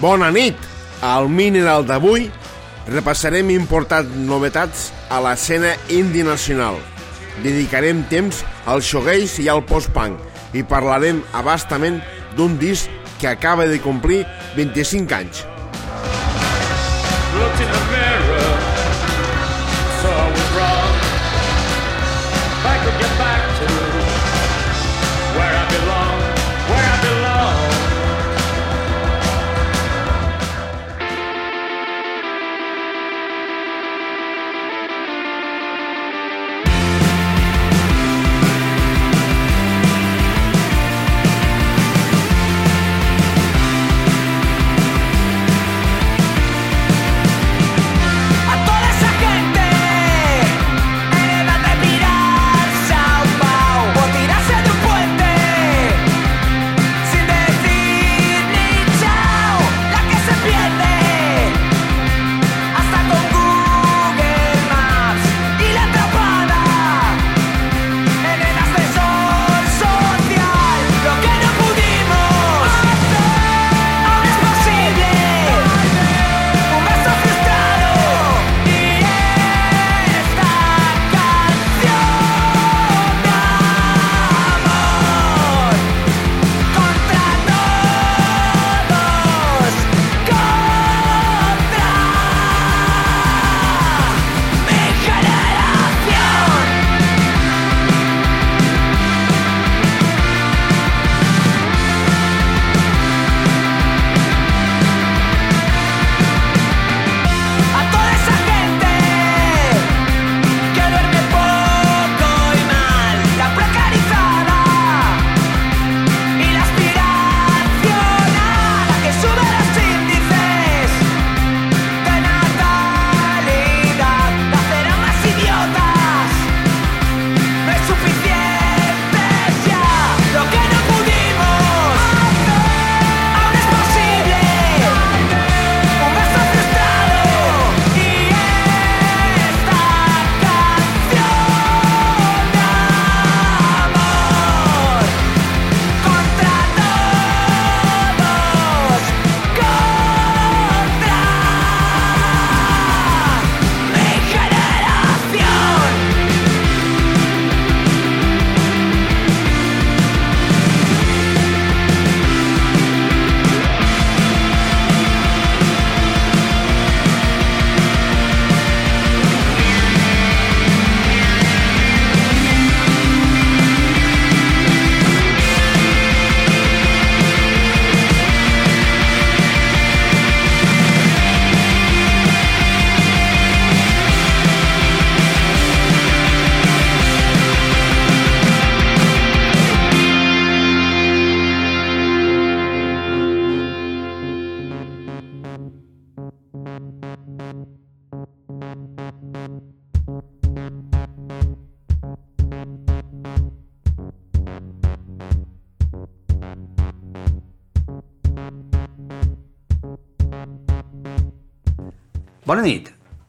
Bona nit! Al Mineral d'avui repassarem importants novetats a l'escena indie nacional. Dedicarem temps al shoegaze i al post-punk i parlarem abastament d'un disc que acaba de complir 25 anys. Looked in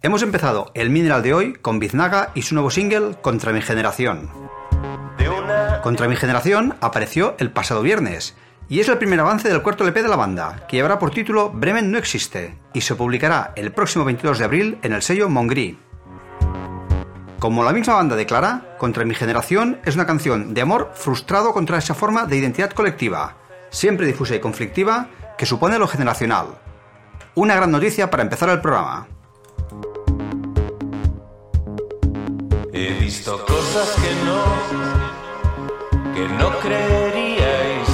Hemos empezado el Mineral de hoy con Biznaga y su nuevo single Contra mi generación. Contra mi generación apareció el pasado viernes y es el primer avance del cuarto LP de la banda, que llevará por título Bremen no existe y se publicará el próximo 22 de abril en el sello Mongri. Como la misma banda declara, Contra mi generación es una canción de amor frustrado contra esa forma de identidad colectiva, siempre difusa y conflictiva, que supone lo generacional, una gran noticia para empezar el programa. He visto cosas que no, creeríais.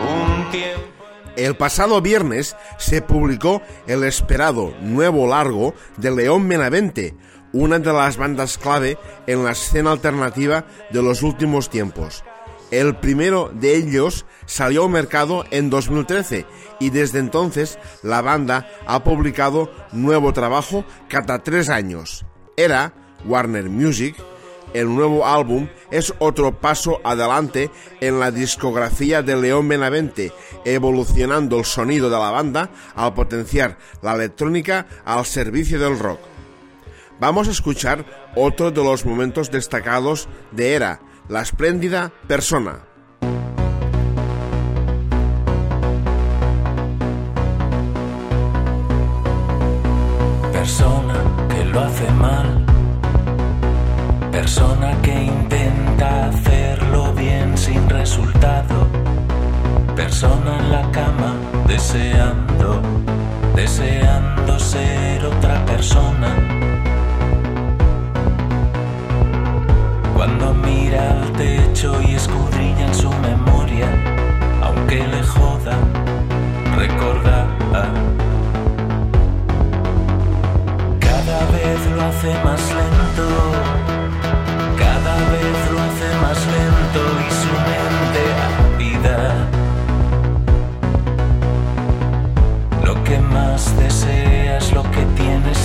Un tiempo. El pasado viernes se publicó el esperado nuevo largo de León Menavente, una de las bandas clave en la escena alternativa de los últimos tiempos. El primero de ellos salió al mercado en 2013 y desde entonces la banda ha publicado nuevo trabajo cada tres años. Era Warner Music. El nuevo álbum es otro paso adelante en la discografía de León Benavente, evolucionando el sonido de la banda al potenciar la electrónica al servicio del rock. Vamos a escuchar otro de los momentos destacados de Era, la espléndida persona. Resultado. Persona en la cama deseando, deseando ser otra persona. Cuando mira al techo y escudriña en su memoria, aunque le joda recordar. Cada vez lo hace más lento, cada vez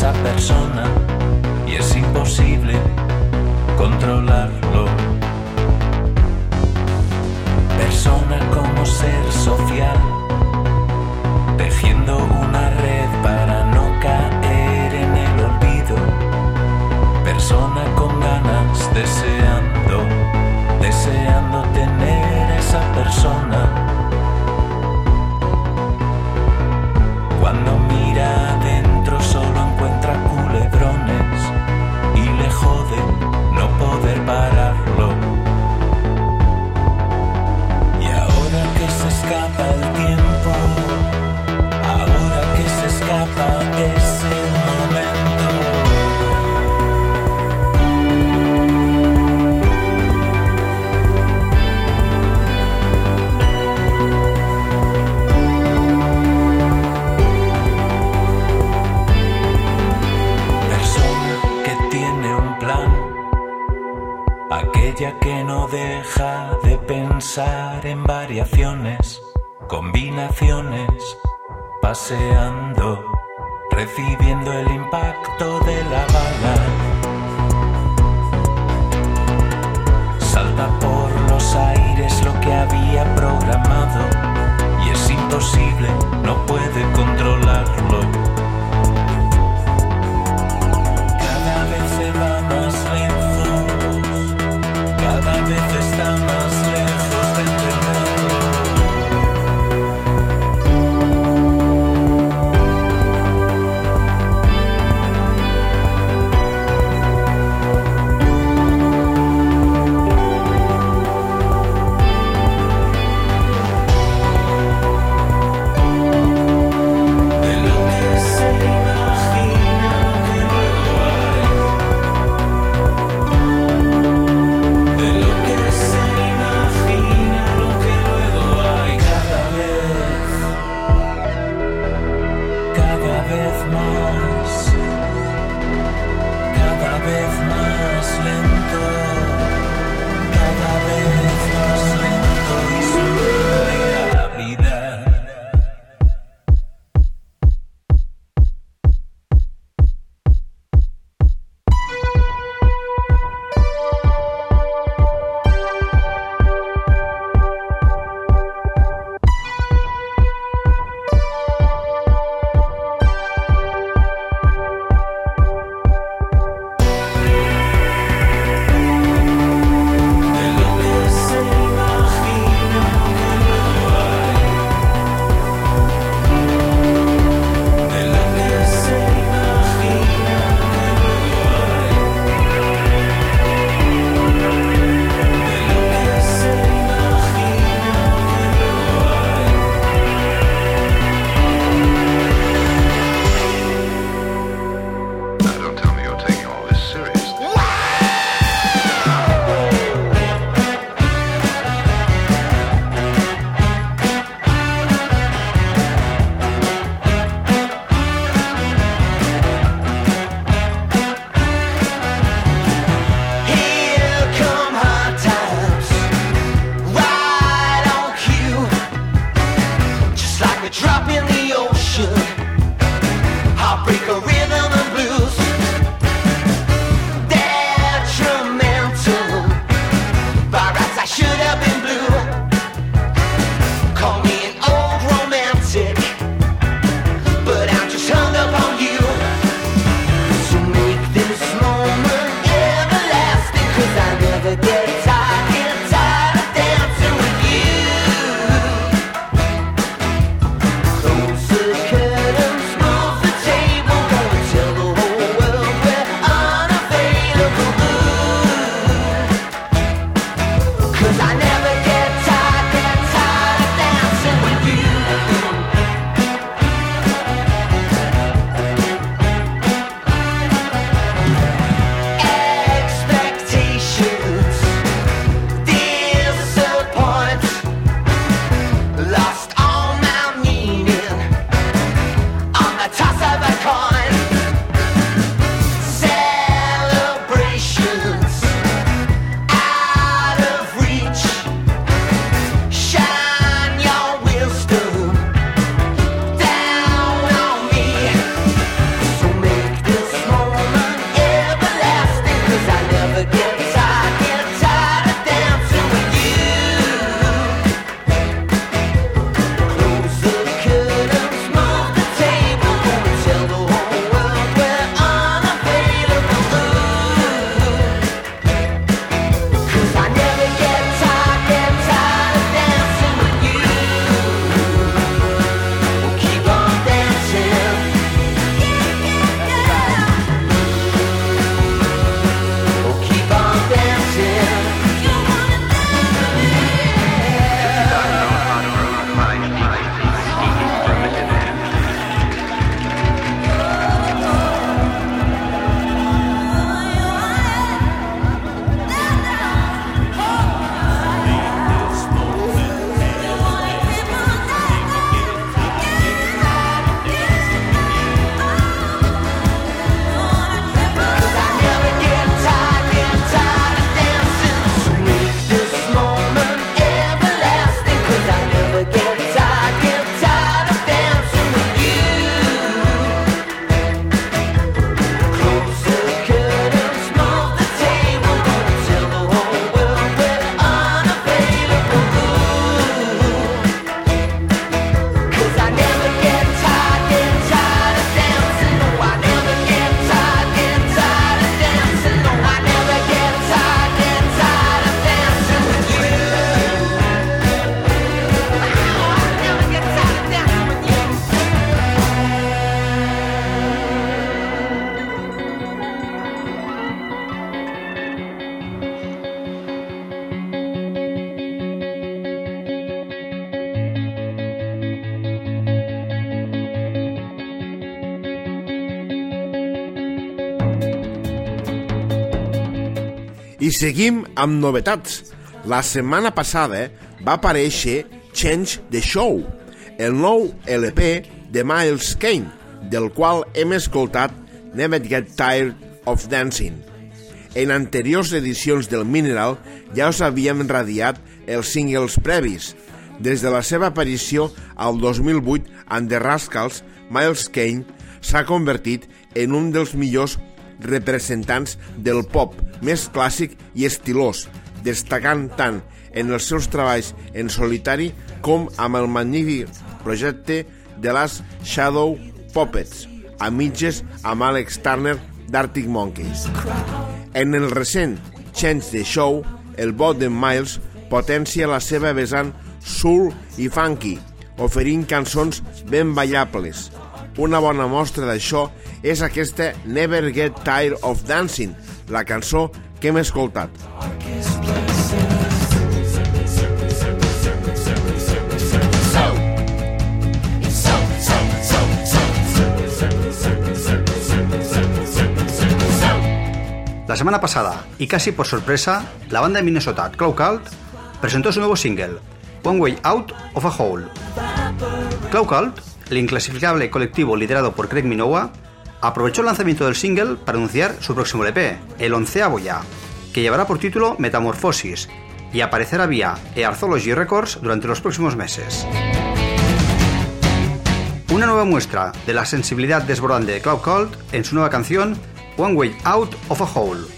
esa persona y es imposible controlarlo. Persona como ser social, tejiendo una red para no caer en el olvido. Persona con ganas, deseando, deseando tener esa persona. Pensar en variaciones, combinaciones, paseando, recibiendo el impacto de la bala. Salta por los aires lo que había programado y es imposible, seguim amb novetats. La setmana passada va aparèixer Change the Show, el nou LP de Miles Kane, del qual hem escoltat Never Get Tired of Dancing. En anteriors edicions del Mineral ja us havíem radiat els singles previs. Des de la seva aparició al 2008 en The Rascals, Miles Kane s'ha convertit en un dels millors representants del pop més clàssic i estilós, destacant tant en els seus treballs en solitari com amb el magnífic projecte de les Shadow Puppets, a mitges amb Alex Turner d'Arctic Monkeys. En el recent Change the Show, el bot de Miles potencia la seva vessant soul i funky, oferint cançons ben ballables. Una bona mostra d'això és aquesta Never Get Tired of Dancing, la cançó que hem escoltat. La semana pasada, y casi por sorpresa, la banda de Minnesota Cloud Cult presentó su nuevo single, One Way Out of a Hole. Cloud Cult, el inclasificable colectivo liderado por Craig Minowa, aprovechó el lanzamiento del single para anunciar su próximo LP, el onceavo ya, que llevará por título Metamorphosis y aparecerá vía Earthology Records durante los próximos meses. Una nueva muestra de la sensibilidad desbordante de Cloud Cult en su nueva canción One Way Out of a Hole.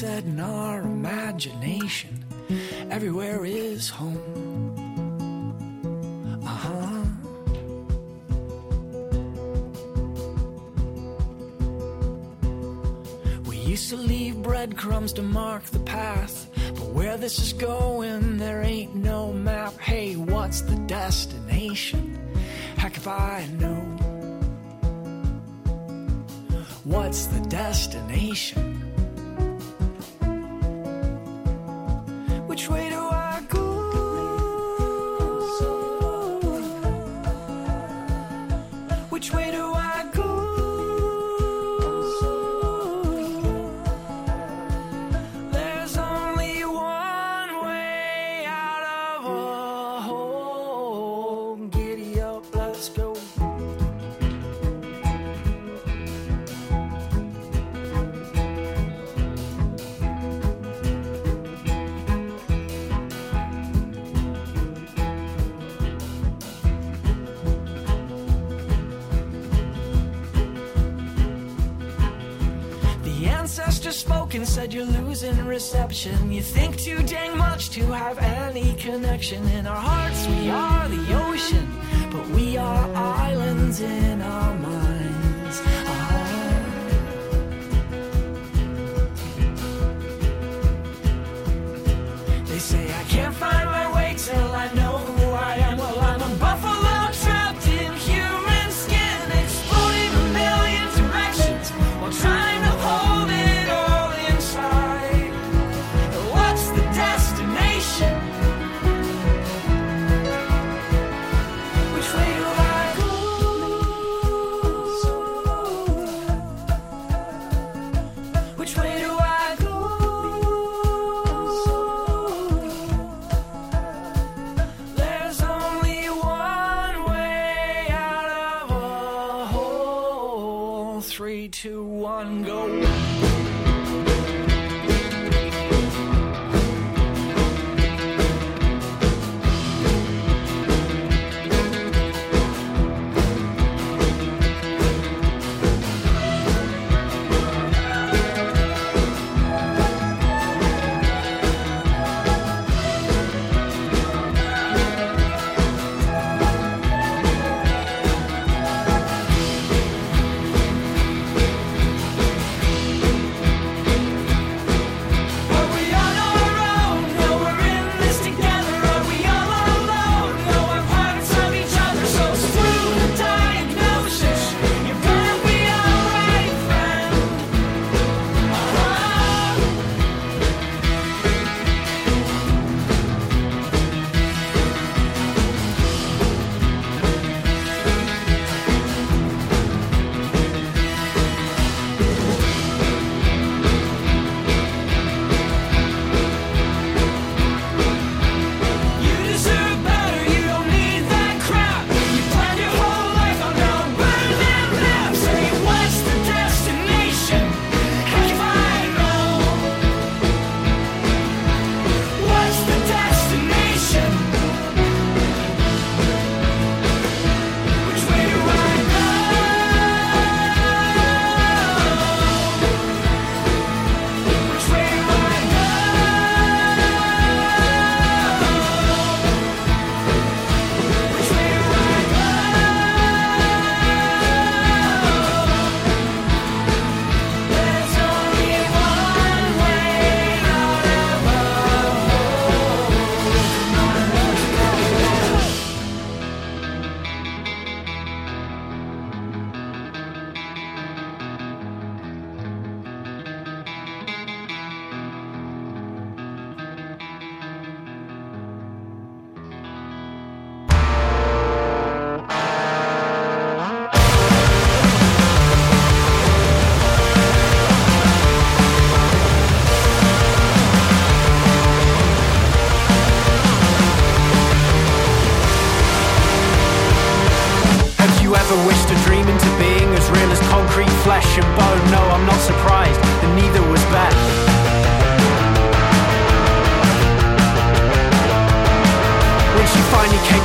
Said in our imagination, everywhere is home. Uh huh. We used to leave breadcrumbs to mark the path. But where this is going, there ain't no map. Hey, what's the destination? Heck if I know. What's the destination? You think too dang much to have any connection. In our hearts, we are the ocean,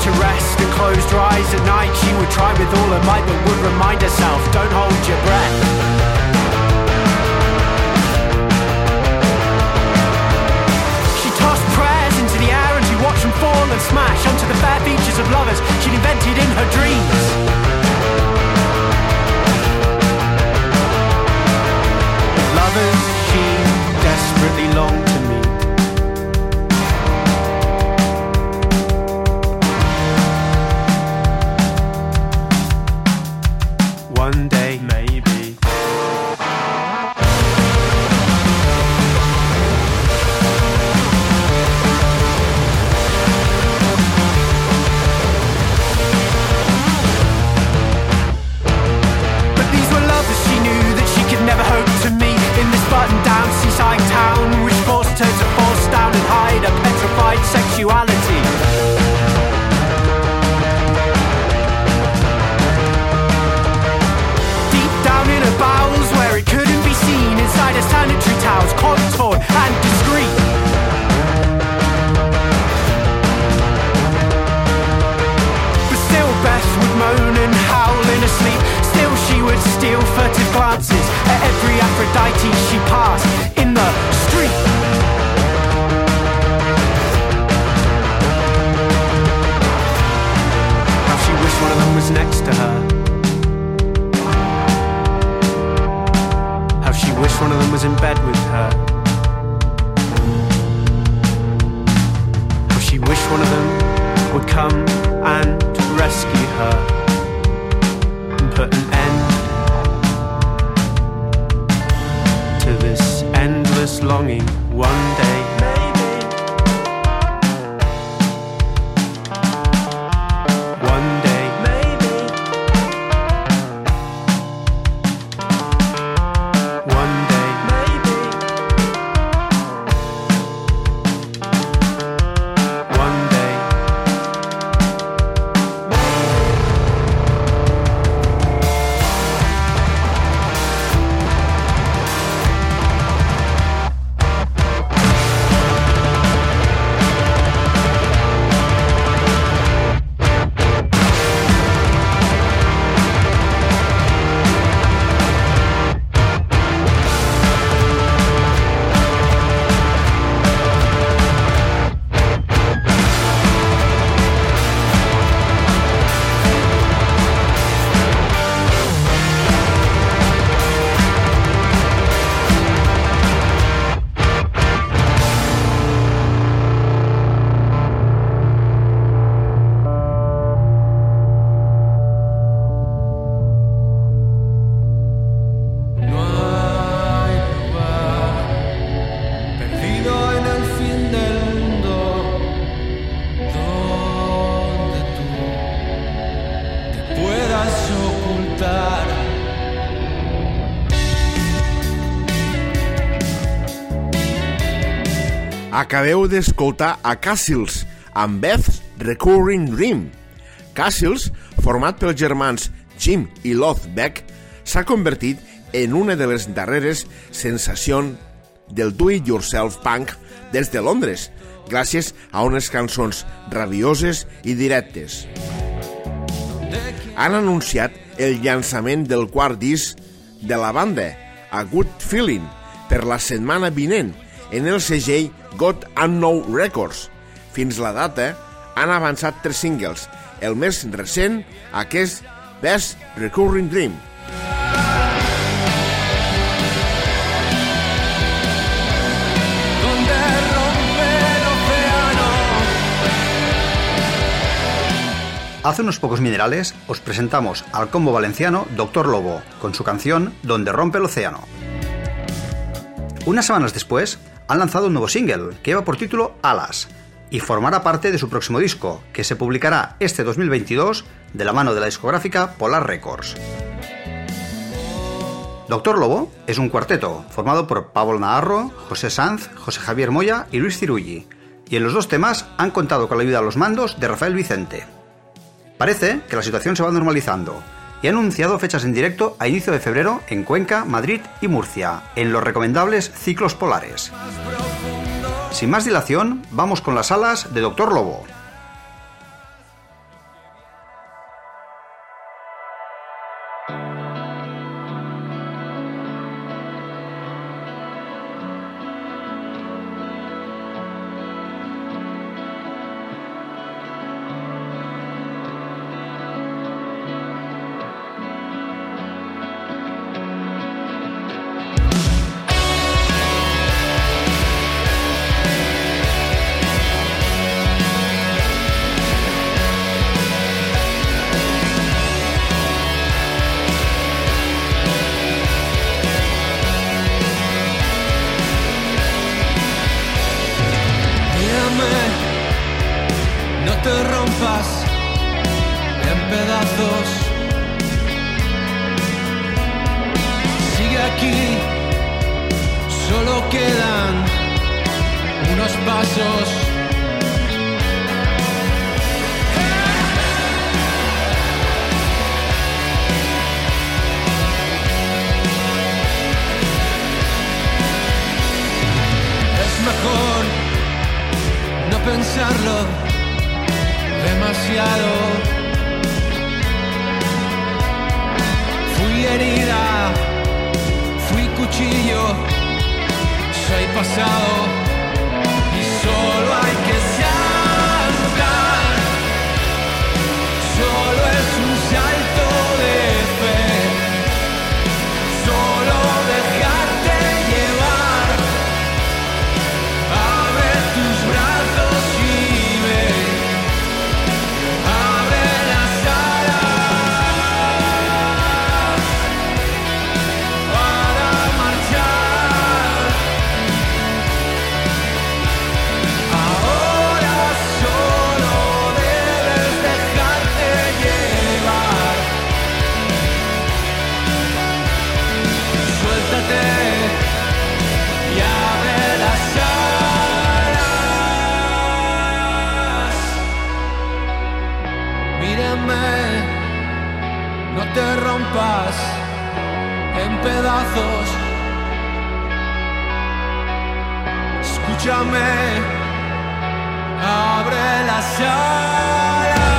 to rest and closed her eyes at night, she would try with all her might, but would remind herself, don't hold your breath. She tossed prayers into the air and she watched them fall and smash onto the fair features of lovers she'd invented in her dreams. Seen, inside her sanitary towels, contoured and discreet. But still Beth would moan and howl in her sleep. Still she would steal furtive glances At every Aphrodite she passed. In one of them was in bed with her she wished one of them would come and rescue her and put an end to this endless longing one day. Acabeu d'escoltar a Cassils amb Beth's Recurring Dream. Cassils, format pels germans Jim i Loth Beck, s'ha convertit en una de les darreres sensacions del do-it-yourself punk des de Londres, gràcies a unes cançons rabioses i directes. Han anunciat el llançament del quart disc de la banda, A Good Feeling, per la setmana vinent, en el segell God Unknown Records. Fins la data han avançat tres singles, el més recent, aquest Best Recurring Dream. Hace unos pocos minerales os presentamos al combo valenciano Doctor Lobo con su canción Donde rompe el océano. Unas semanas después han lanzado un nuevo single que lleva por título Alas y formará parte de su próximo disco que se publicará este 2022 de la mano de la discográfica Polar Records. Doctor Lobo es un cuarteto formado por Pablo Naharro, José Sanz, José Javier Moya y Luis Cirulli, y en los dos temas han contado con la ayuda a los mandos de Rafael Vicente. Parece que la situación se va normalizando y ha anunciado fechas en directo a inicio de febrero en Cuenca, Madrid y Murcia, en los recomendables ciclos polares. Sin más dilación, vamos con las alas de Doctor Lobo. buenos pasos. mejor no pensarlo demasiado. Fui herida, fui cuchillo, soy pasado. escúchame, abre las alas.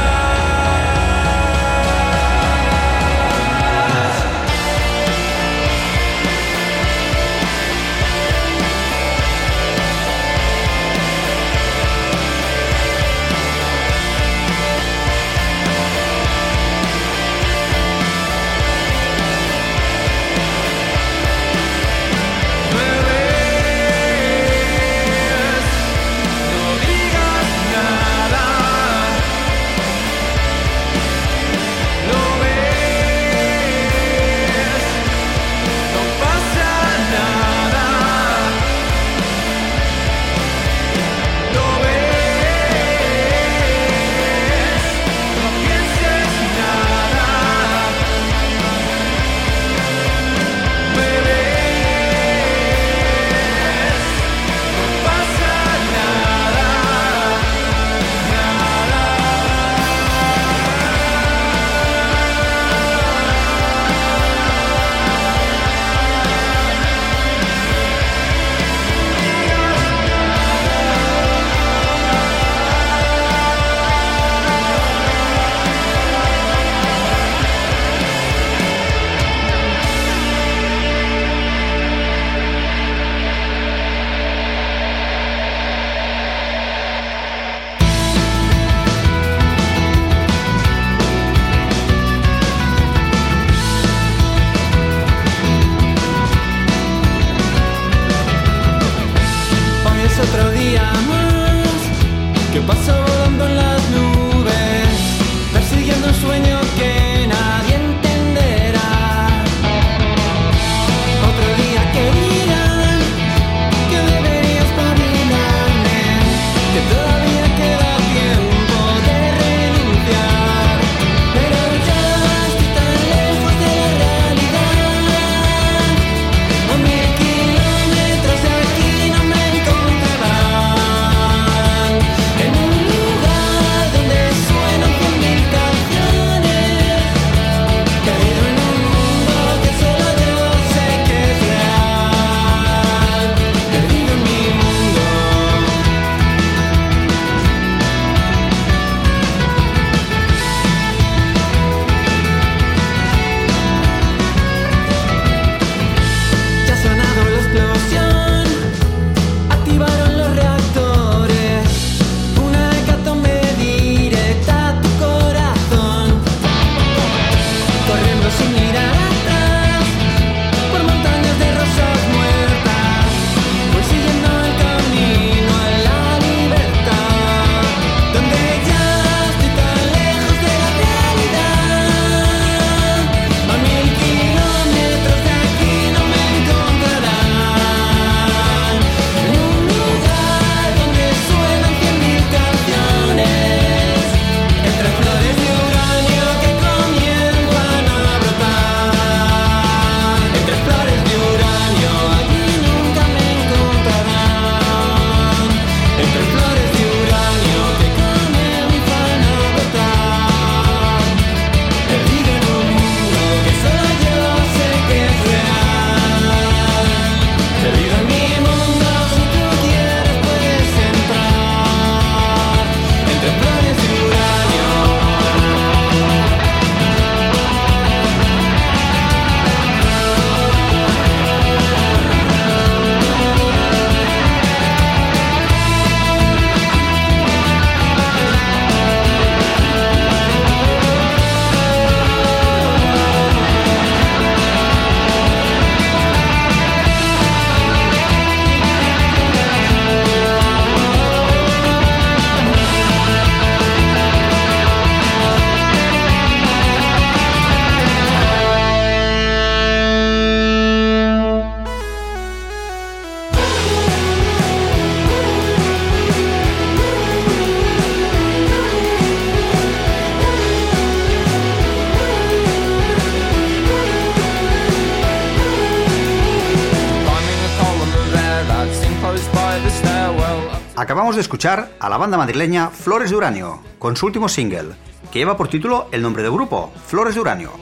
De escuchar a la banda madrileña Flores de Uranio, con su último single, que lleva por título el nombre del grupo, Flores de Uranio.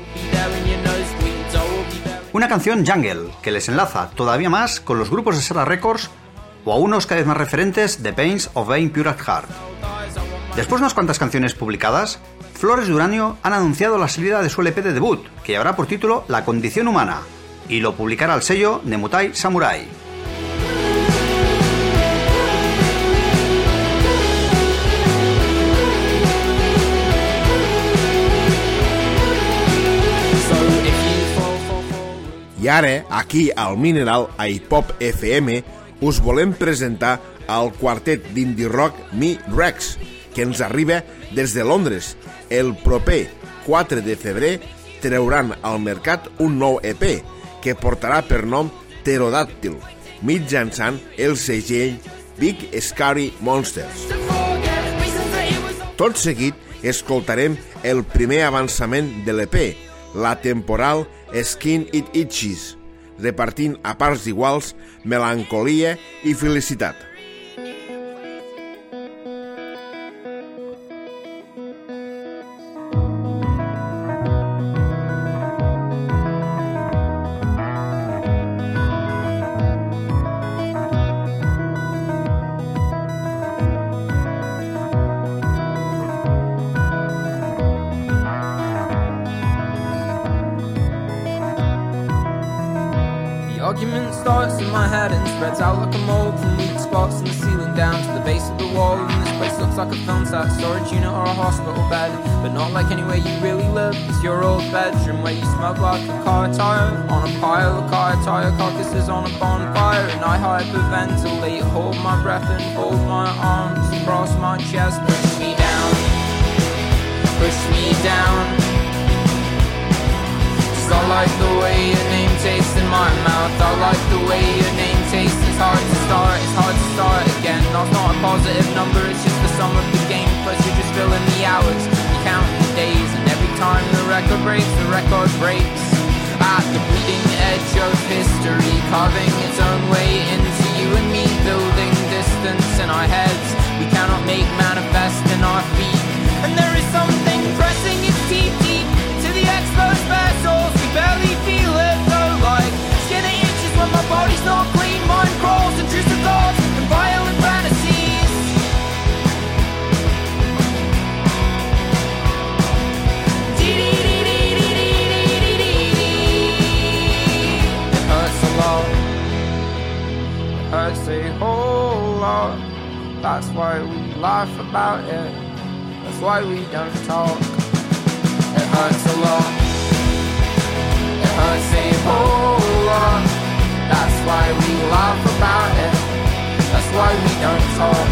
Una canción jungle que les enlaza todavía más con los grupos de Serra Records o a unos cada vez más referentes de Pains of Vain Pure at Heart. Después de unas cuantas canciones publicadas, Flores de Uranio han anunciado la salida de su LP de debut, que llevará por título La Condición Humana, y lo publicará el sello Nemutai Samurai. I ara, aquí al Mineral, a Hip Hop FM, us volem presentar el quartet d'indie rock Mi Rex, que ens arriba des de Londres. El proper 4 de febrer trauran al mercat un nou EP que portarà per nom Pterodàctil, mitjançant el segell Big Scary Monsters. Tot seguit escoltarem el primer avançament de l'EP, la temporal Skin It Itches, repartint a parts iguals melancolia i felicitat. Out like a mold from weak spots in the ceiling down to the base of the wall. And this place looks like a film set, storage unit or a hospital bed, but not like anywhere you really live. It's your old bedroom where you smoke like a car tire on a pile of car tire carcasses on a bonfire. And I hyperventilate, hold my breath and fold my arms across my chest. Push me down, push me down. I like the way your name tastes in my mouth. I like the way your name tastes. It's hard to start, it's hard to start again. Love's not a positive number, it's just the sum of the game. Plus, you're just filling the hours, you're counting the days. And every time the record breaks, the record breaks. At the bleeding edge of history, carving its own way into you and me, building distance in our heads. We cannot make manifest in our feet. And there is something That's why we laugh about it. That's why we don't talk. It hurts a lot. It hurts a whole lot. That's why we laugh about it. That's why we don't talk.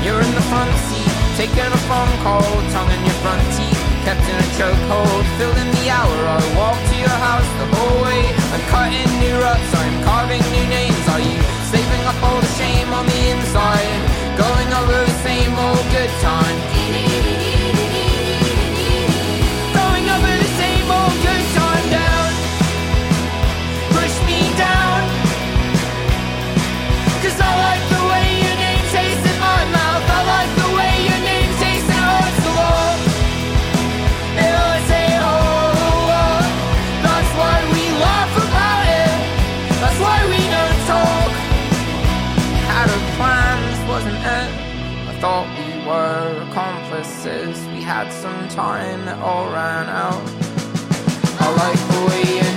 You're in the front seat, taking a phone call, tongue in your front teeth, kept in a chokehold. Filling the hour, I walk to your house the whole way. I'm cutting new ruts, I'm carving new names. Are you saving up all the shame on the inside? Going over the same old good time. Were accomplices. We had some time, it all ran out. I like the way your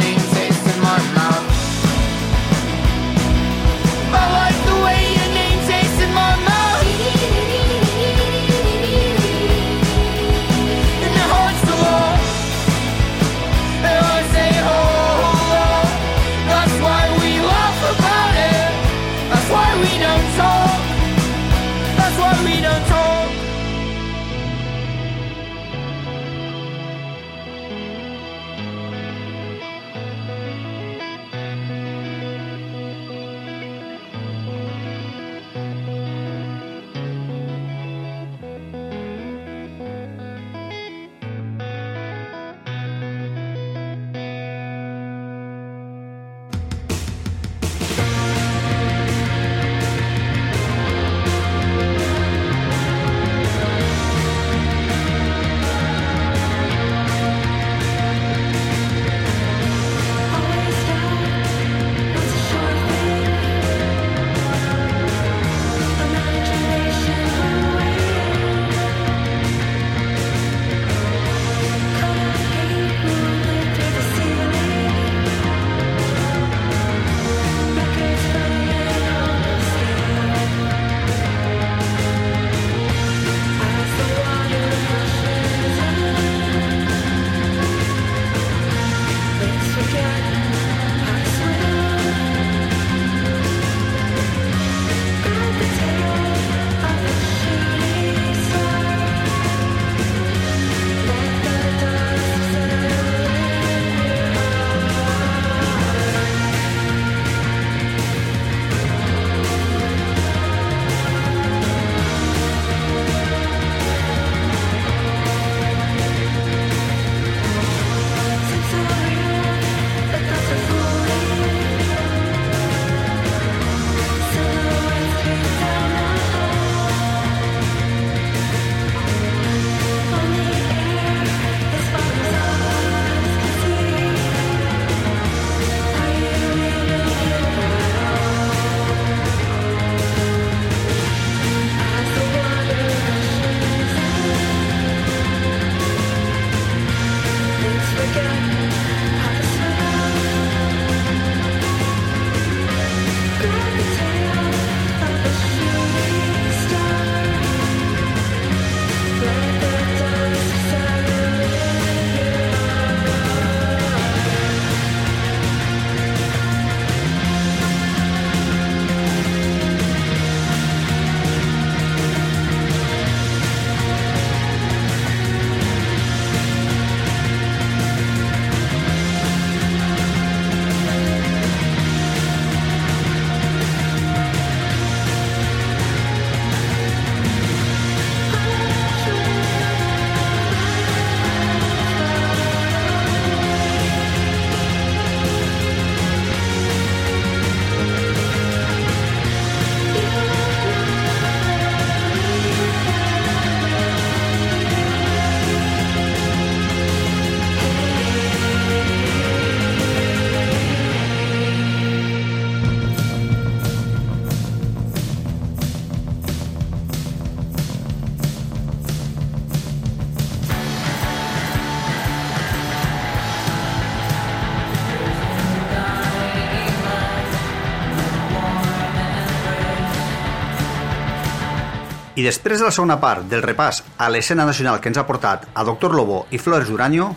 I després de la segona part del repàs a l'escena nacional que ens ha portat a Doctor Lobo i Flores Duranyo,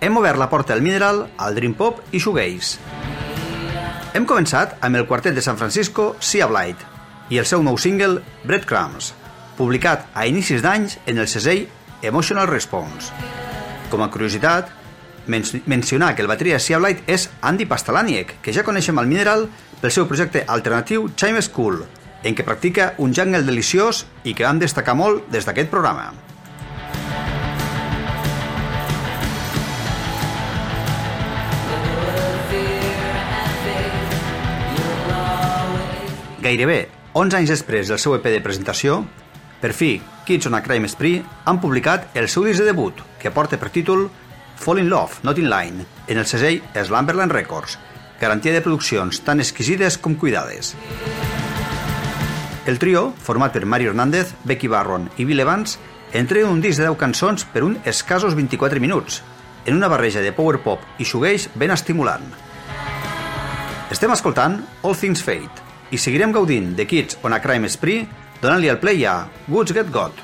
hem obert la porta del Mineral al Dream Pop i Shoegaze. Hem començat amb el quartet de San Francisco, Sea Blight, i el seu nou single, Breadcrumbs, publicat a inicis d'anys en el segell Emotional Response. Com a curiositat, men mencionar que el bateria Sea Blight és Andy Pastalaniek, que ja coneixem al Mineral pel seu projecte alternatiu Chime School, en què practica un jungle deliciós i que vam destacar molt des d'aquest programa. Gairebé 11 anys després del seu EP de presentació, per fi, Kids on a Crime Spree han publicat el seu disc de debut, que porta per títol Fall in Love, Not in Line, en el segell Slumberland Records, garantia de produccions tan exquisides com cuidades. El trio, format per Mario Hernández, Becky Barron i Bill Evans, entrega un disc de 10 cançons per un escassos 24 minuts, en una barreja de power pop i shoegaze ben estimulant. Estem escoltant All Things Fate i seguirem gaudint de Kids on a Crime Spree donant-li el play a Woods Get Got.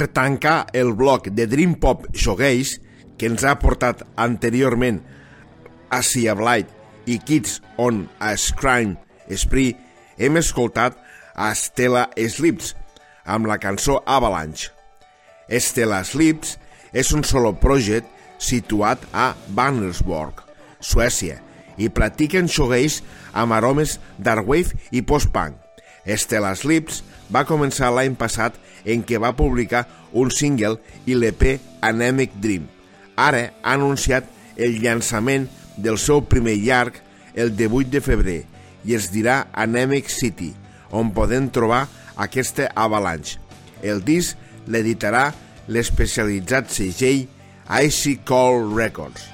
Per tancar el bloc de Dream Pop Shoegaze, que ens ha portat anteriorment a Sia Blight i Kids on a Scrime Spree, hem escoltat a Stella Slips amb la cançó Avalanche. Stella Slips és un solo project situat a Bannersborg, Suècia, i practiquen shoegaze amb aromes darkwave i post-punk. Stella Slips va començar l'any passat en què va publicar un single i l'EP Anemic Dream. Ara ha anunciat el llançament del seu primer llarg el 18 de febrer i es dirà Anemic City, on podem trobar aquesta avalanche. El disc l'editarà l'especialitzat segell Icy Call Records.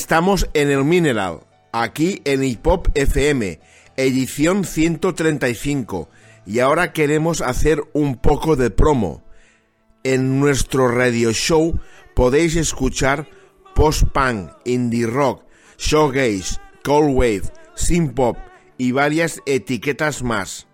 Estamos en el Mineral, aquí en Hip Hop FM, edición 135, y ahora queremos hacer un poco de promo. En nuestro radio show podéis escuchar post-punk, indie rock, showgaze, cold wave, synth pop y varias etiquetas más.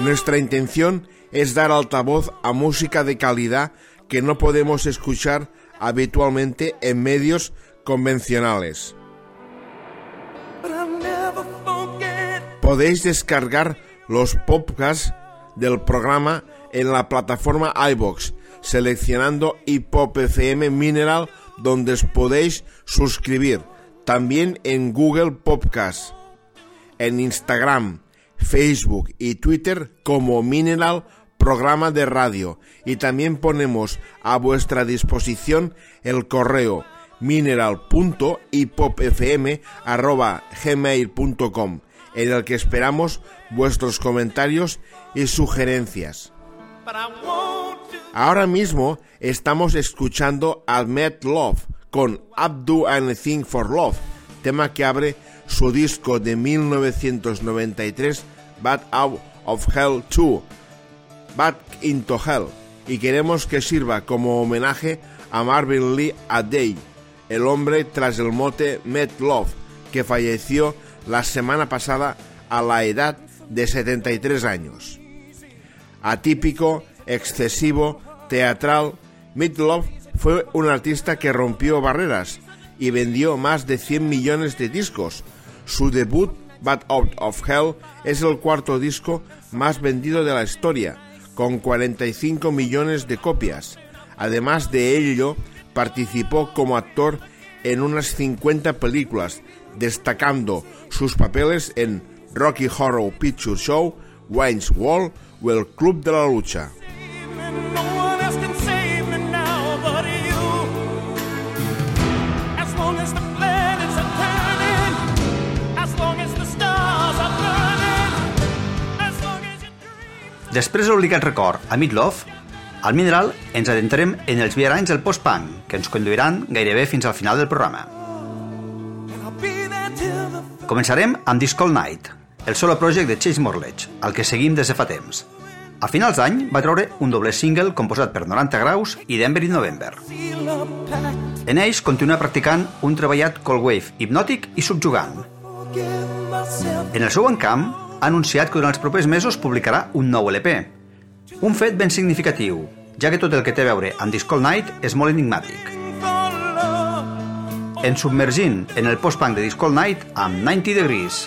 Nuestra intención es dar altavoz a música de calidad que no podemos escuchar habitualmente en medios convencionales. Podéis descargar los podcasts del programa en la plataforma iBox, seleccionando FM Mineral, donde os podéis suscribir. También en Google Podcast, en Instagram, Facebook y Twitter como Mineral programa de radio y también ponemos a vuestra disposición el correo mineral.hipopfm.gmail.com en el que esperamos vuestros comentarios y sugerencias. Ahora mismo estamos escuchando a Matt Love con Abdo Anything for Love, tema que abre su disco de 1993 Bad Out of Hell 2, Back into Hell, y queremos que sirva como homenaje a Marvin Lee Adey, el hombre tras el mote Matt Love, que falleció la semana pasada a la edad de 73 años. Atípico, excesivo, teatral, Love fue un artista que rompió barreras y vendió más de 100 millones de discos. Su debut, Bad Out of Hell, es el cuarto disco más vendido de la historia, con 45 millones de copias. Además de ello, participó como actor en unas 50 películas, destacando sus papeles en Rocky Horror Picture Show, Wayne's Wall o El Club de la Lucha. Després de l'obligat record a Midlove, al Mineral ens adentrem en els viaranys del post-punk, que ens conduiran gairebé fins al final del programa. Començarem amb Disc All Night, el solo project de Chase Morledge, al que seguim des de fa temps. A finals d'any va treure un doble single composat per 90 graus i Denver in November. En ells continua practicant un treballat cold wave hipnòtic i subjugant. En el seu encamp, ha anunciat que durant els propers mesos publicarà un nou LP. Un fet ben significatiu, ja que tot el que té a veure amb Disc All Night és molt enigmàtic. Ens submergint en el post-punk de Disc All Night amb 90 Degrees.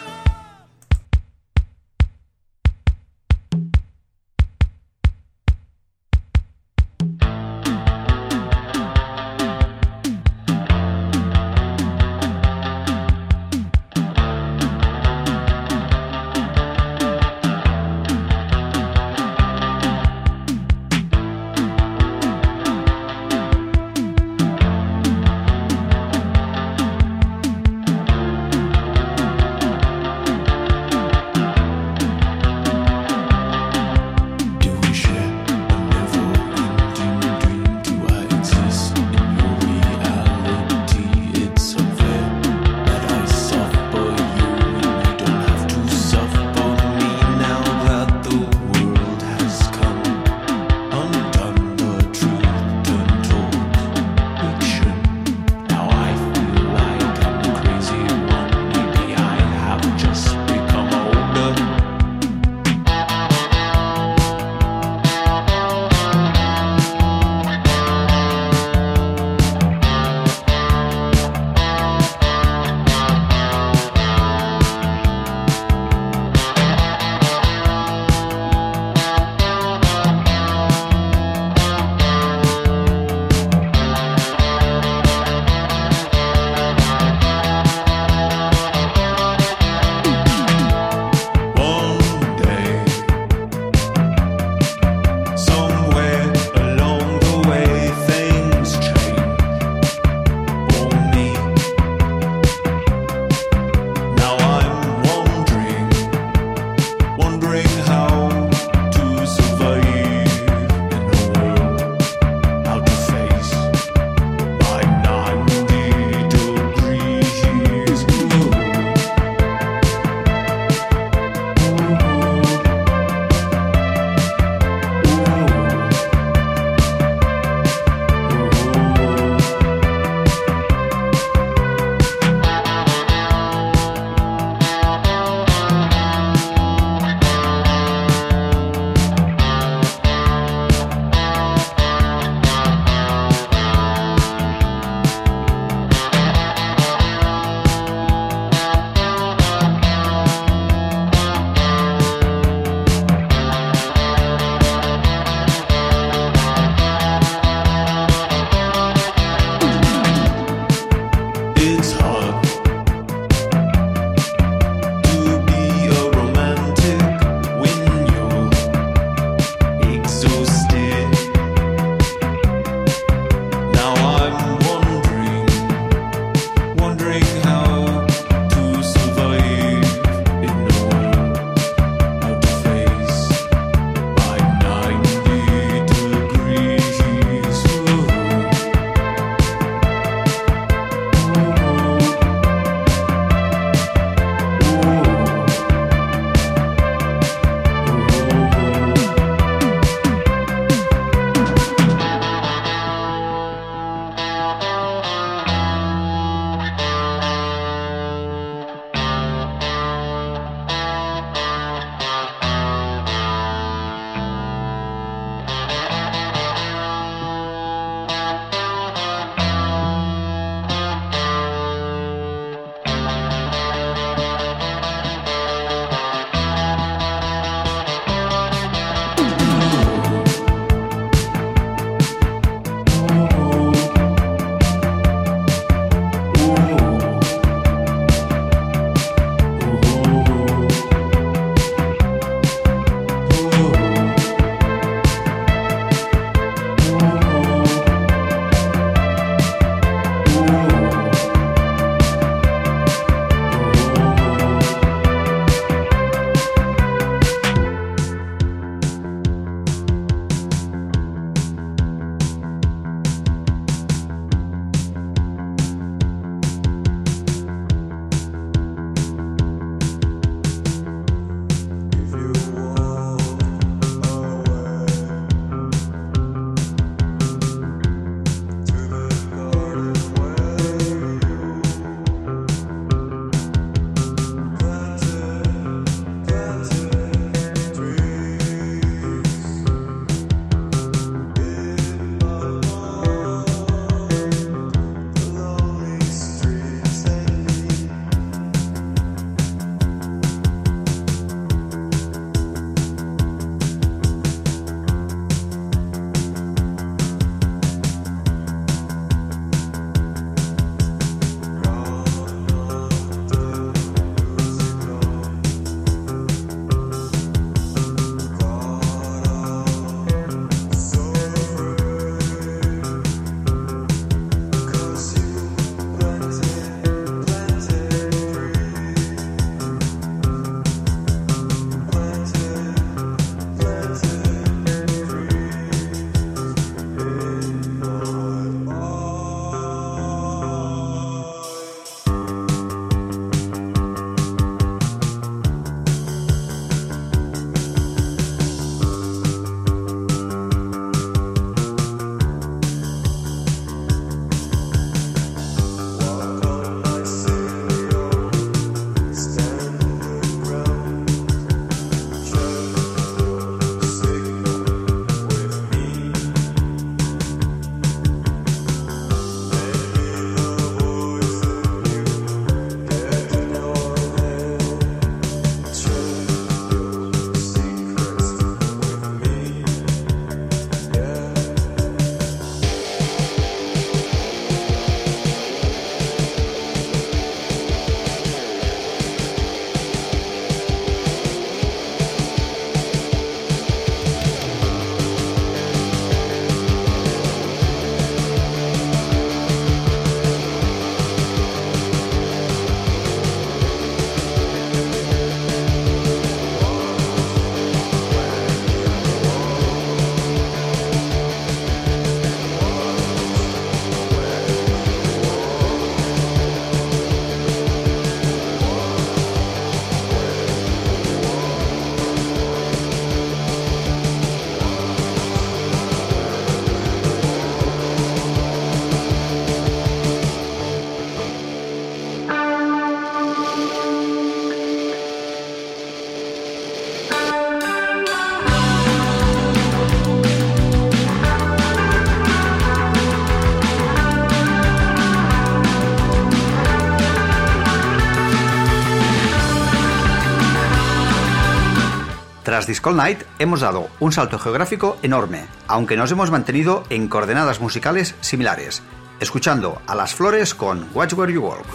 Tras Disco Night hemos dado un salto geográfico enorme, aunque nos hemos mantenido en coordenadas musicales similares, escuchando a Las Flores con Watch Where You Walk.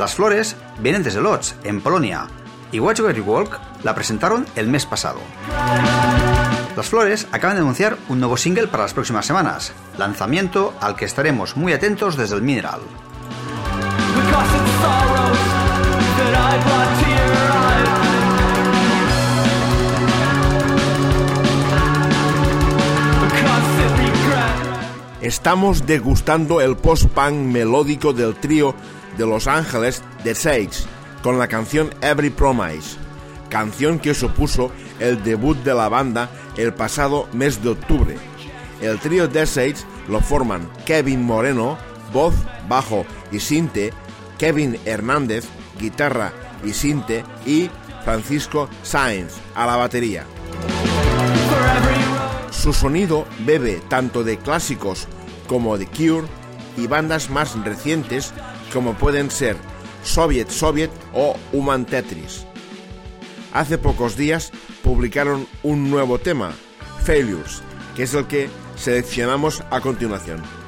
Las Flores vienen desde Lodz, en Polonia, y Watch Where You Walk la presentaron el mes pasado. Las Flores acaban de anunciar un nuevo single para las próximas semanas, lanzamiento al que estaremos muy atentos desde el Mineral. Estamos degustando el post-punk melódico del trío de Los Ángeles The Sage con la canción Every Promise, canción que supuso el debut de la banda el pasado mes de octubre. El trío The Sage lo forman Kevin Moreno, voz, bajo y sinte, Kevin Hernández, guitarra y sinte y Francisco Sáenz a la batería. Su sonido bebe tanto de clásicos como de Cure y bandas más recientes como pueden ser Soviet Soviet o Human Tetris. Hace pocos días publicaron un nuevo tema, Failures, que es el que seleccionamos a continuación.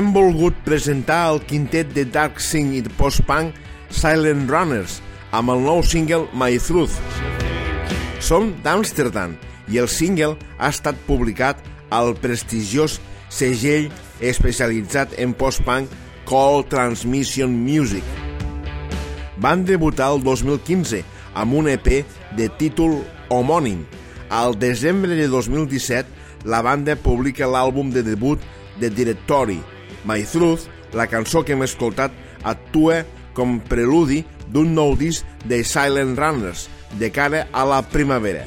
Hem volgut presentar el quintet de Dark Sing i post-punk Silent Runners amb el nou single My Truth. Som d'Amsterdam i el single ha estat publicat al prestigiós segell especialitzat en post-punk Call Transmission Music. Van debutar el 2015 amb un EP de títol homònim. Al desembre de 2017, la banda publica l'àlbum de debut de Directory. My Truth, la cançó que hem escoltat, actua com preludi d'un nou disc de Silent Runners de cara a la primavera.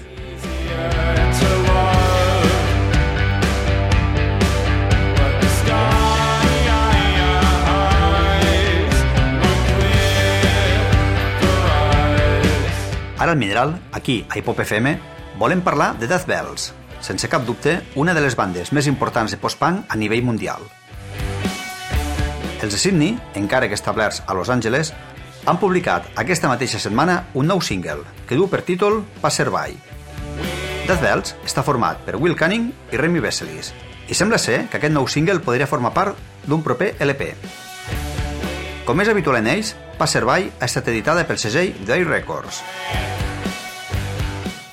Ara al Mineral, aquí, a Hipop FM, volem parlar de Death Bells, sense cap dubte, una de les bandes més importants de post-punk a nivell mundial. Els de Sydney, encara que establerts a Los Angeles, han publicat aquesta mateixa setmana un nou single, que du per títol Passerby. Death Bells està format per Will Canning i Remy Vesselis, i sembla ser que aquest nou single podria formar part d'un proper LP. Com és habitual en ells, Passerby ha estat editada pel segell Day Records.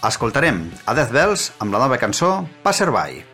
Escoltarem a Death Bells amb la nova cançó Passerby. The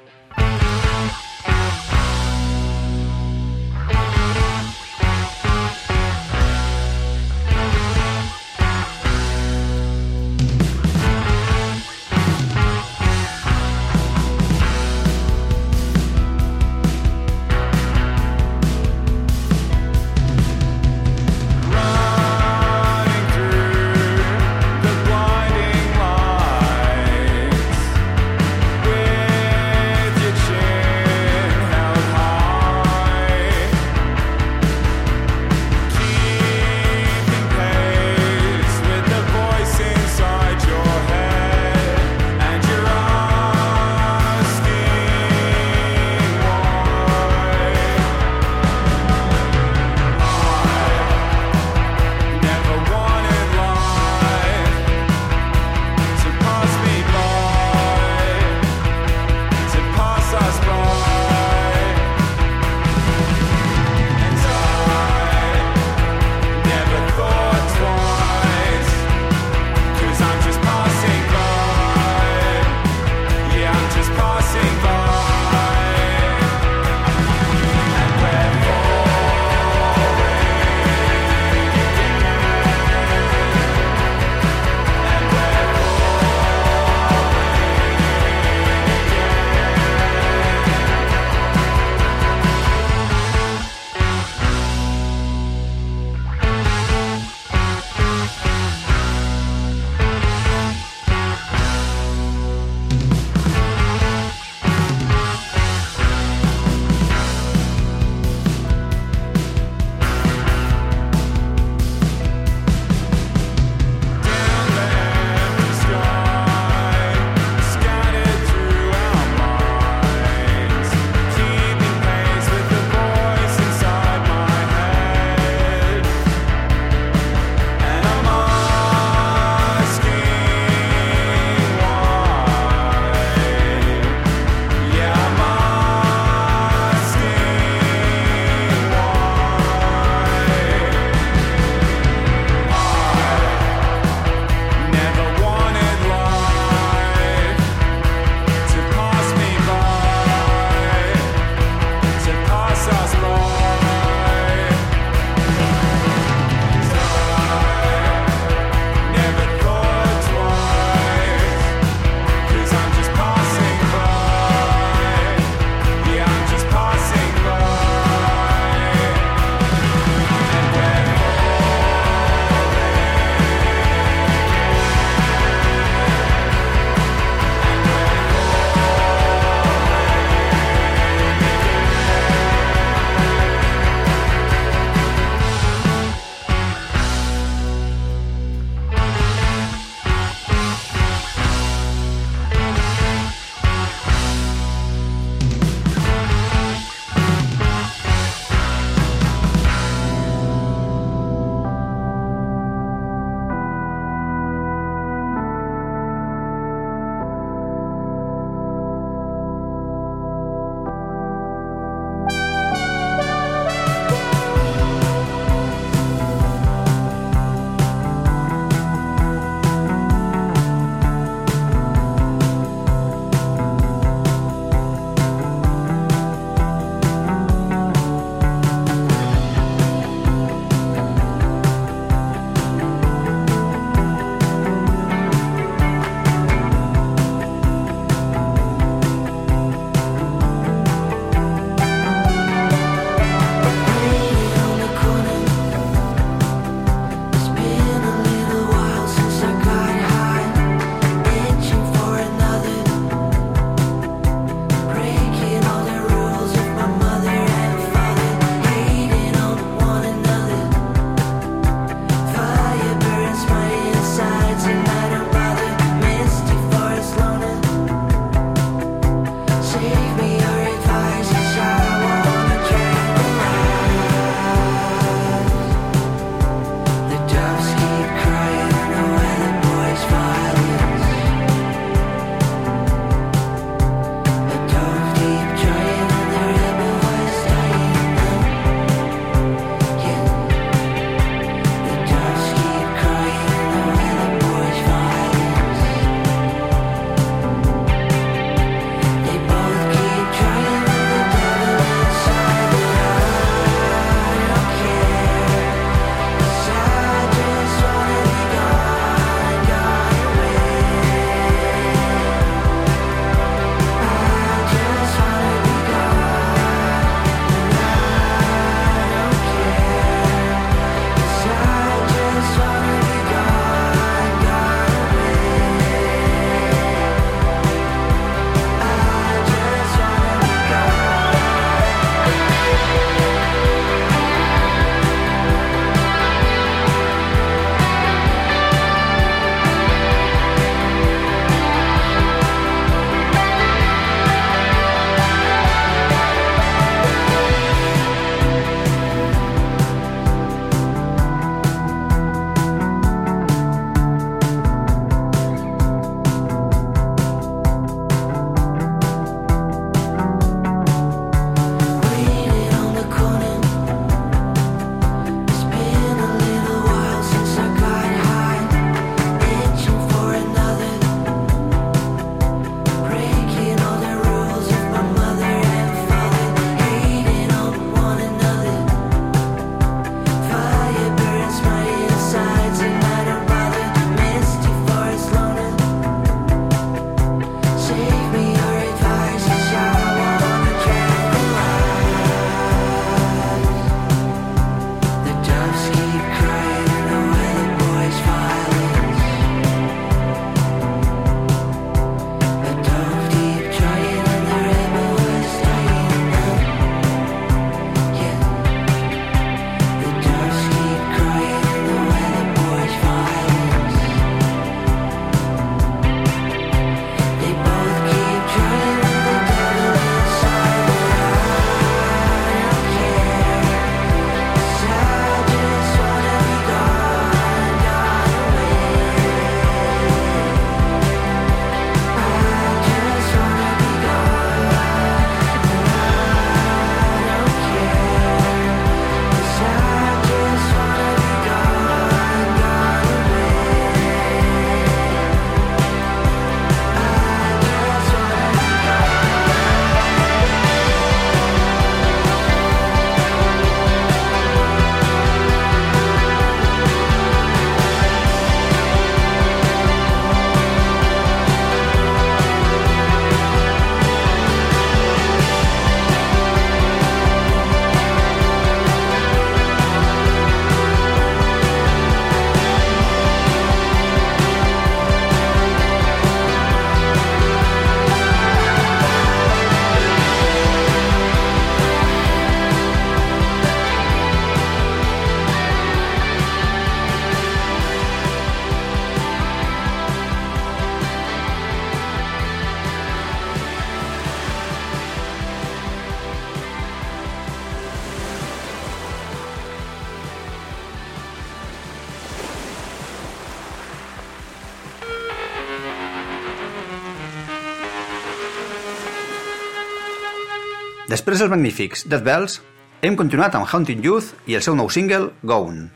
Després dels magnífics Death Bells, hem continuat amb Haunted Youth i el seu nou single, Gone.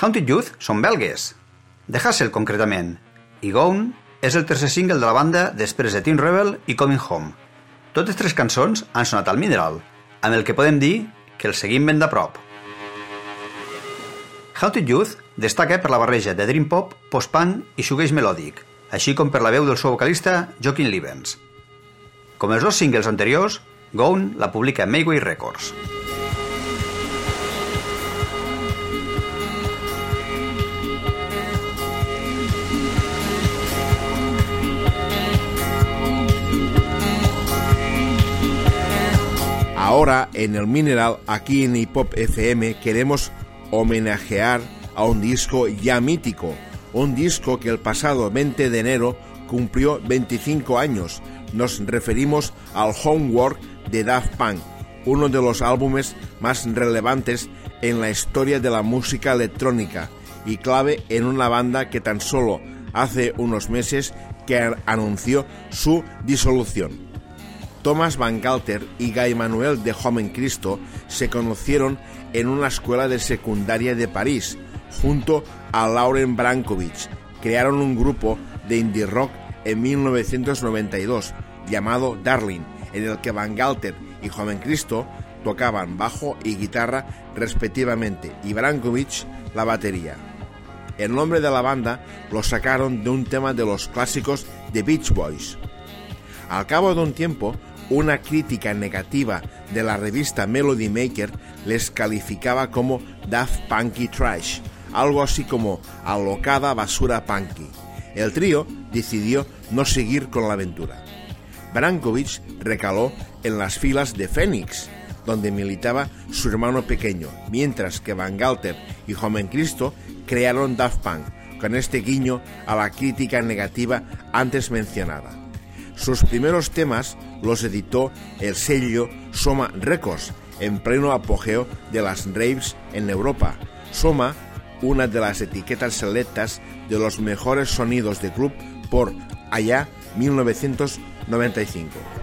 Haunted Youth són belgues, de Hassel concretament, i Gone és el tercer single de la banda després de Teen Rebel i Coming Home. Totes tres cançons han sonat al Mineral, amb el que podem dir que el seguim ben de prop. Haunted Youth destaca per la barreja de dream pop, post-punk i shoegaze melòdic, així com per la veu del seu vocalista Joaquin Livens. Com els dos singles anteriors, Gone la publica Mayway Records. Ahora en el Mineral, aquí en Hip Hop FM, queremos homenajear a un disco ya mítico, un disco que el pasado 20 de enero cumplió 25 años. Nos referimos al Homework de Daft Punk, uno de los álbumes más relevantes en la historia de la música electrónica y clave en una banda que tan solo hace unos meses que anunció su disolución. Thomas Van Galter y Guy Manuel de Joven Cristo se conocieron en una escuela de secundaria de París, junto a Lauren Brankovich. Crearon un grupo de indie rock en 1992 llamado Darling, en el que Van Galter y Joven Cristo tocaban bajo y guitarra respectivamente y Brankovich la batería. El nombre de la banda lo sacaron de un tema de los clásicos de Beach Boys. Al cabo de un tiempo, una crítica negativa de la revista Melody Maker les calificaba como Daft Punky Trash, algo así como alocada basura punky. El trío decidió no seguir con la aventura. Brankovich recaló en las filas de Phoenix, donde militaba su hermano pequeño, mientras que Van Galter y Joven Cristo crearon Daft Punk, con este guiño a la crítica negativa antes mencionada. Sus primeros temas los editó el sello Soma Records en pleno apogeo de las raves en Europa. Soma, una de las etiquetas selectas de los mejores sonidos de club por allá 1995.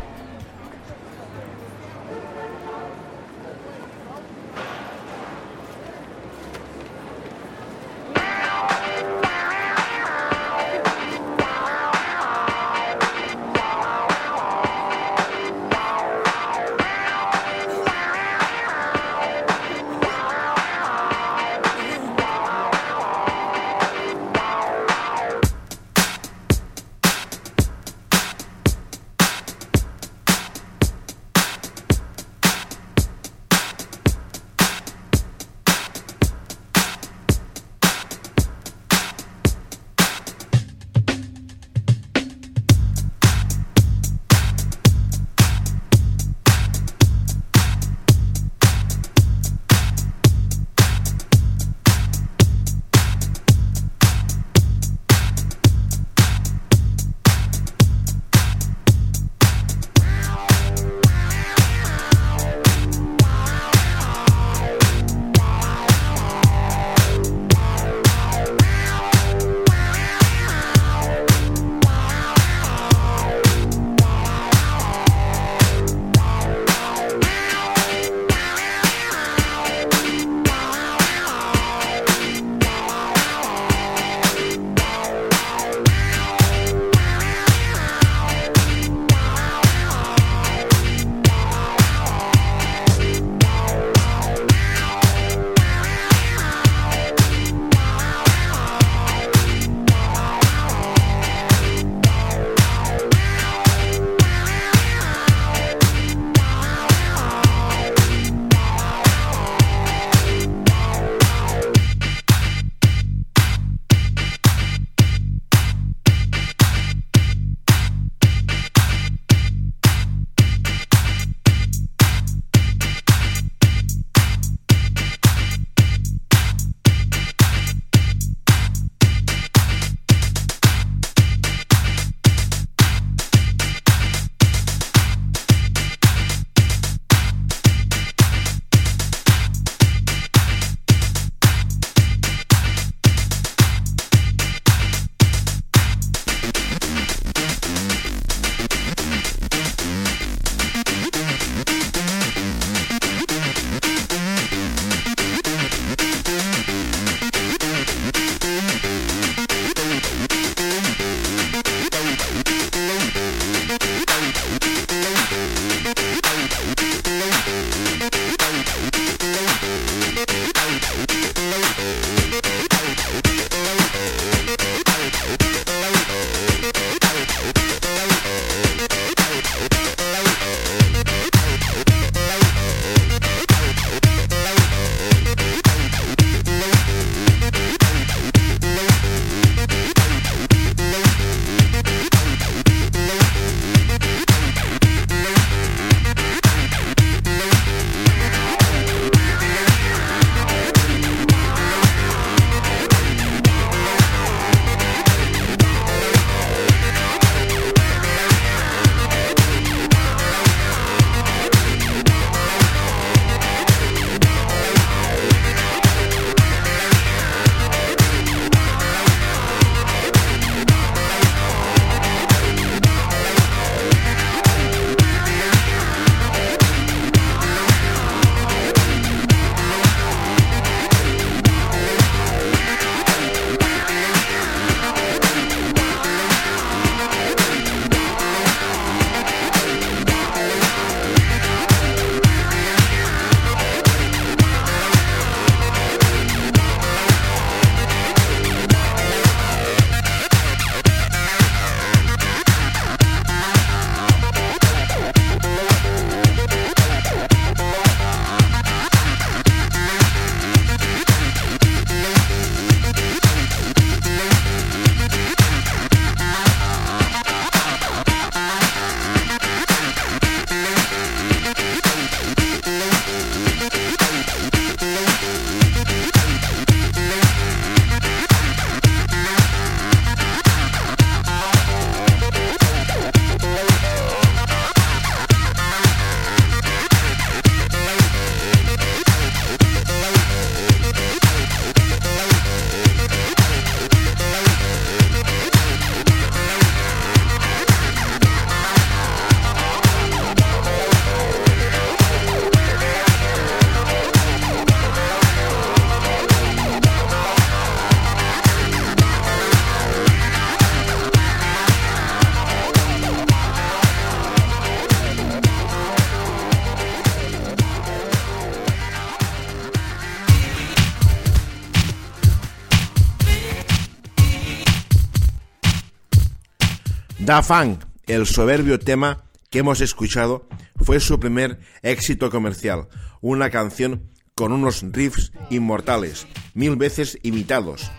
Da Funk, el soberbio tema que hemos escuchado, fue su primer éxito comercial, una canción con unos riffs inmortales, mil veces imitados.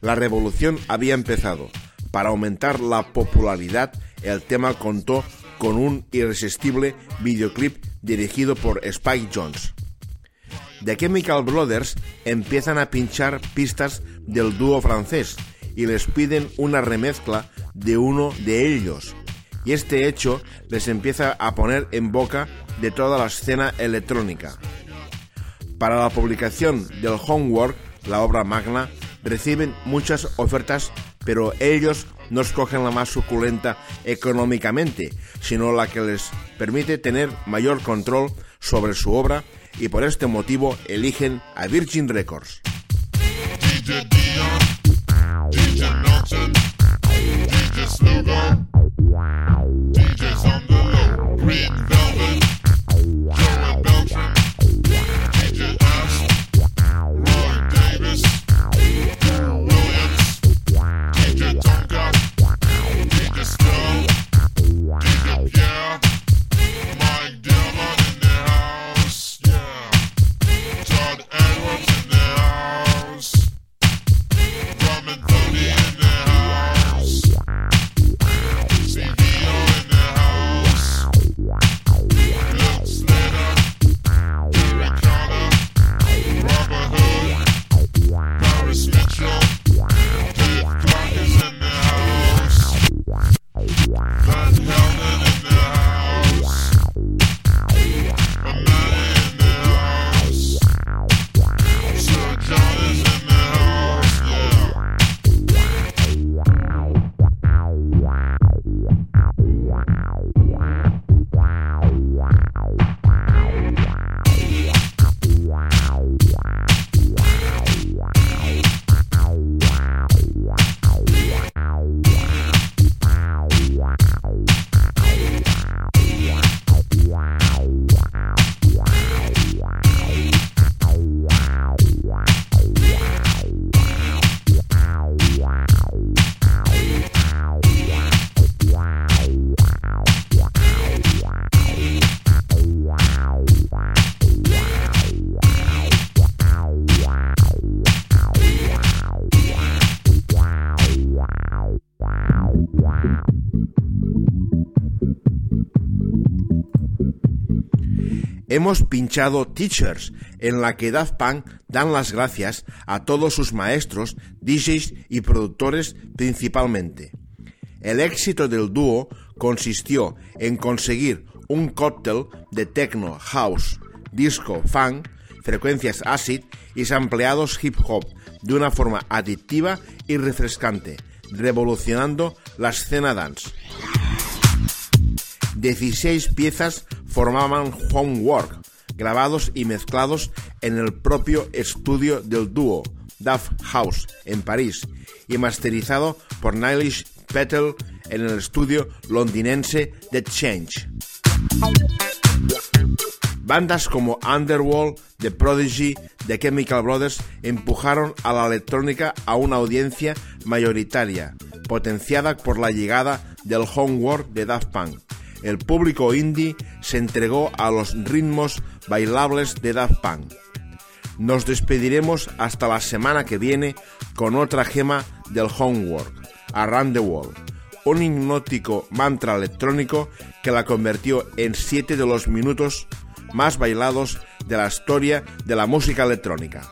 La revolución había empezado. Para aumentar la popularidad, el tema contó con un irresistible videoclip dirigido por Spike Jones. The Chemical Brothers empiezan a pinchar pistas del dúo francés y les piden una remezcla de uno de ellos. Y este hecho les empieza a poner en boca de toda la escena electrónica. Para la publicación del Homework, la obra magna, reciben muchas ofertas, pero ellos no escogen la más suculenta económicamente, sino la que les permite tener mayor control sobre su obra y por este motivo eligen a Virgin Records. DJ Norton, DJ Slugo, DJ Hemos pinchado Teachers, en la que Daft Punk dan las gracias a todos sus maestros, DJs y productores principalmente. El éxito del dúo consistió en conseguir un cóctel de techno, house, disco, funk, frecuencias acid y sampleados hip hop de una forma adictiva y refrescante, revolucionando la escena dance. 16 piezas formaban Homework, grabados y mezclados en el propio estudio del dúo, Duff House, en París, y masterizado por Nilish Petel en el estudio londinense The Change. Bandas como Underworld, The Prodigy, The Chemical Brothers empujaron a la electrónica a una audiencia mayoritaria, potenciada por la llegada del homework de Daft Punk. El público indie se entregó a los ritmos bailables de Daft Punk. Nos despediremos hasta la semana que viene con otra gema del homework, Around the World, un hipnótico mantra electrónico que la convirtió en siete de los minutos más bailados de la historia de la música electrónica.